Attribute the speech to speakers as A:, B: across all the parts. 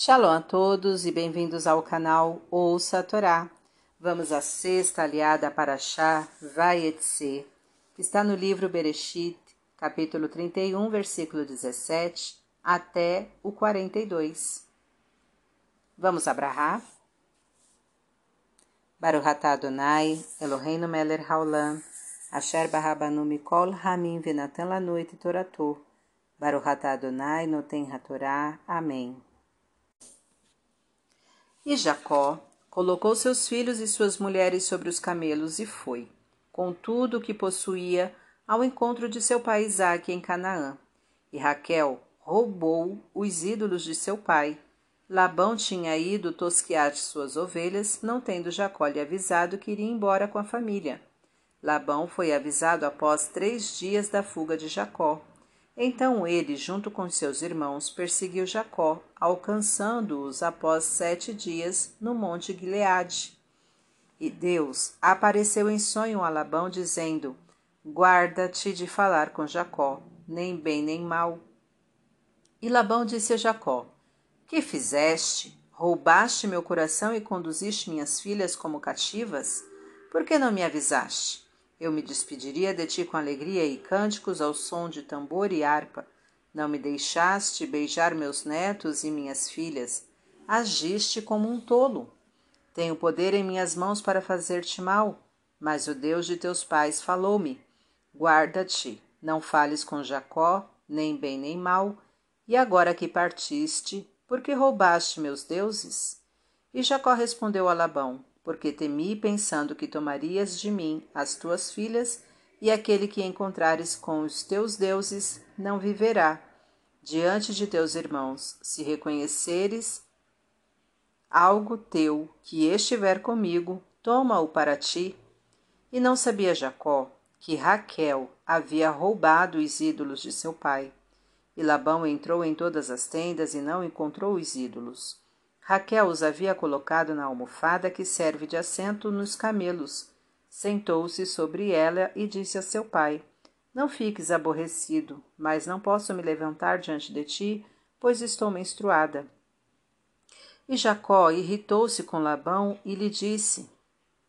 A: Shalom a todos e bem-vindos ao canal Ouça a Torá. Vamos à sexta aliada para Shah Vayetse, que está no livro Bereshit, capítulo 31, versículo 17 até o 42. Vamos abrahar? Baruch atah Adonai, Eloheinu melech haolam, asher barabanu mikol hamim venatan lanu et toratou. Baruch atah Adonai noten hatorá. Amém. E Jacó colocou seus filhos e suas mulheres sobre os camelos e foi, com tudo o que possuía, ao encontro de seu pai Isaque em Canaã. E Raquel roubou os ídolos de seu pai. Labão tinha ido tosquear suas ovelhas, não tendo Jacó lhe avisado que iria embora com a família. Labão foi avisado após três dias da fuga de Jacó. Então ele, junto com seus irmãos, perseguiu Jacó, alcançando-os após sete dias no monte Gileade. E Deus apareceu em sonho a Labão, dizendo: Guarda-te de falar com Jacó, nem bem nem mal. E Labão disse a Jacó: Que fizeste? Roubaste meu coração e conduziste minhas filhas como cativas? Por que não me avisaste? Eu me despediria de ti com alegria e cânticos ao som de tambor e harpa. Não me deixaste beijar meus netos e minhas filhas. Agiste como um tolo. Tenho poder em minhas mãos para fazer-te mal, mas o Deus de teus pais falou-me: Guarda-te, não fales com Jacó, nem bem nem mal. E agora que partiste, por que roubaste meus deuses? E Jacó respondeu a Labão: porque temi pensando que tomarias de mim as tuas filhas, e aquele que encontrares com os teus deuses não viverá. Diante de teus irmãos, se reconheceres algo teu que estiver comigo, toma-o para ti. E não sabia Jacó que Raquel havia roubado os ídolos de seu pai. E Labão entrou em todas as tendas e não encontrou os ídolos. Raquel os havia colocado na almofada que serve de assento nos camelos. Sentou-se sobre ela e disse a seu pai: Não fiques aborrecido, mas não posso me levantar diante de ti, pois estou menstruada. E Jacó irritou-se com Labão e lhe disse: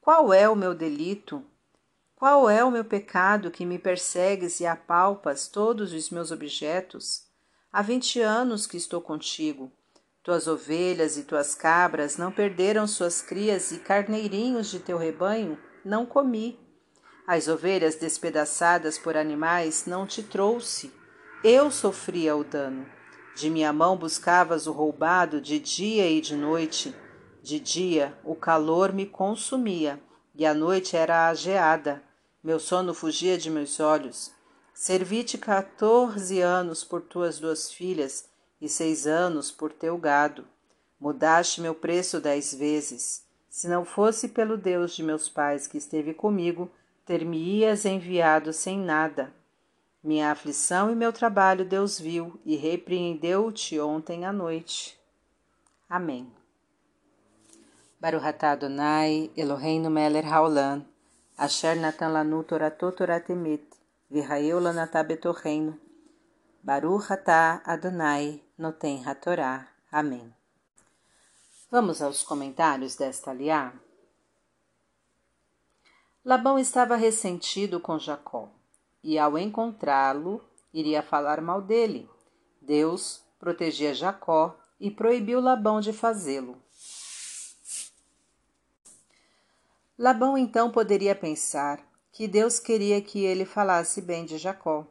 A: Qual é o meu delito? Qual é o meu pecado que me persegues e apalpas todos os meus objetos? Há vinte anos que estou contigo tuas ovelhas e tuas cabras não perderam suas crias e carneirinhos de teu rebanho não comi. As ovelhas despedaçadas por animais não te trouxe. Eu sofria o dano. De minha mão buscavas o roubado de dia e de noite. De dia o calor me consumia e a noite era a geada. Meu sono fugia de meus olhos. Servi-te quatorze anos por tuas duas filhas e seis anos por teu gado. Mudaste meu preço dez vezes. Se não fosse pelo Deus de meus pais que esteve comigo, ter-me-ias enviado sem nada. Minha aflição e meu trabalho Deus viu e repreendeu-te ontem à noite. Amém. Baruch Adonai, Eloheinu melech haolam, asher natan lanu toratot toratemet, v'hayeu lanatá betorreino, Baruch atah Adonai noten hatorá. Amém. Vamos aos comentários desta aliá. Labão estava ressentido com Jacó e, ao encontrá-lo, iria falar mal dele. Deus protegia Jacó e proibiu Labão de fazê-lo. Labão então poderia pensar que Deus queria que ele falasse bem de Jacó.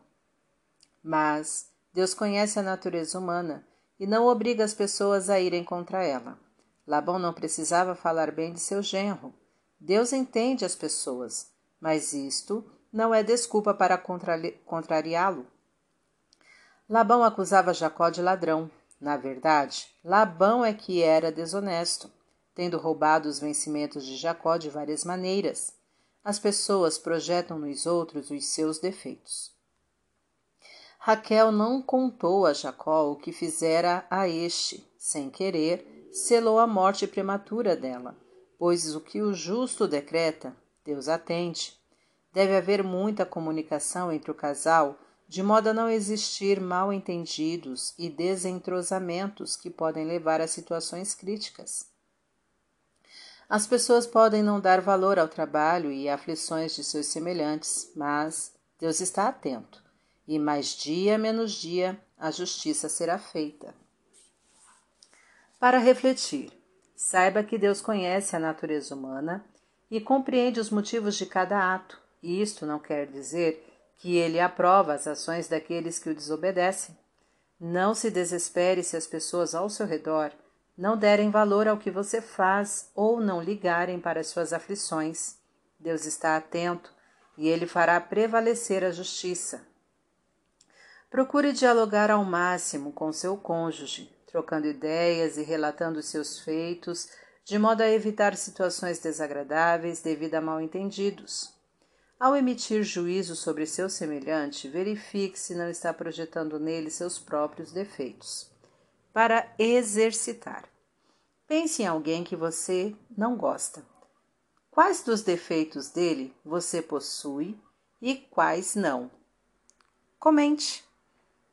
A: Mas Deus conhece a natureza humana e não obriga as pessoas a irem contra ela. Labão não precisava falar bem de seu genro. Deus entende as pessoas, mas isto não é desculpa para contrariá-lo. Labão acusava Jacó de ladrão. Na verdade, Labão é que era desonesto, tendo roubado os vencimentos de Jacó de várias maneiras. As pessoas projetam nos outros os seus defeitos. Raquel não contou a Jacó o que fizera a este, sem querer, selou a morte prematura dela, pois o que o justo decreta, Deus atende. Deve haver muita comunicação entre o casal de modo a não existir mal entendidos e desentrosamentos que podem levar a situações críticas. As pessoas podem não dar valor ao trabalho e aflições de seus semelhantes, mas Deus está atento, e mais dia menos dia a justiça será feita. Para refletir, saiba que Deus conhece a natureza humana e compreende os motivos de cada ato, e isto não quer dizer que ele aprova as ações daqueles que o desobedecem. Não se desespere se as pessoas ao seu redor não derem valor ao que você faz ou não ligarem para as suas aflições. Deus está atento e ele fará prevalecer a justiça. Procure dialogar ao máximo com seu cônjuge, trocando ideias e relatando seus feitos, de modo a evitar situações desagradáveis devido a mal-entendidos. Ao emitir juízo sobre seu semelhante, verifique se não está projetando nele seus próprios defeitos para exercitar. Pense em alguém que você não gosta. Quais dos defeitos dele você possui e quais não? Comente.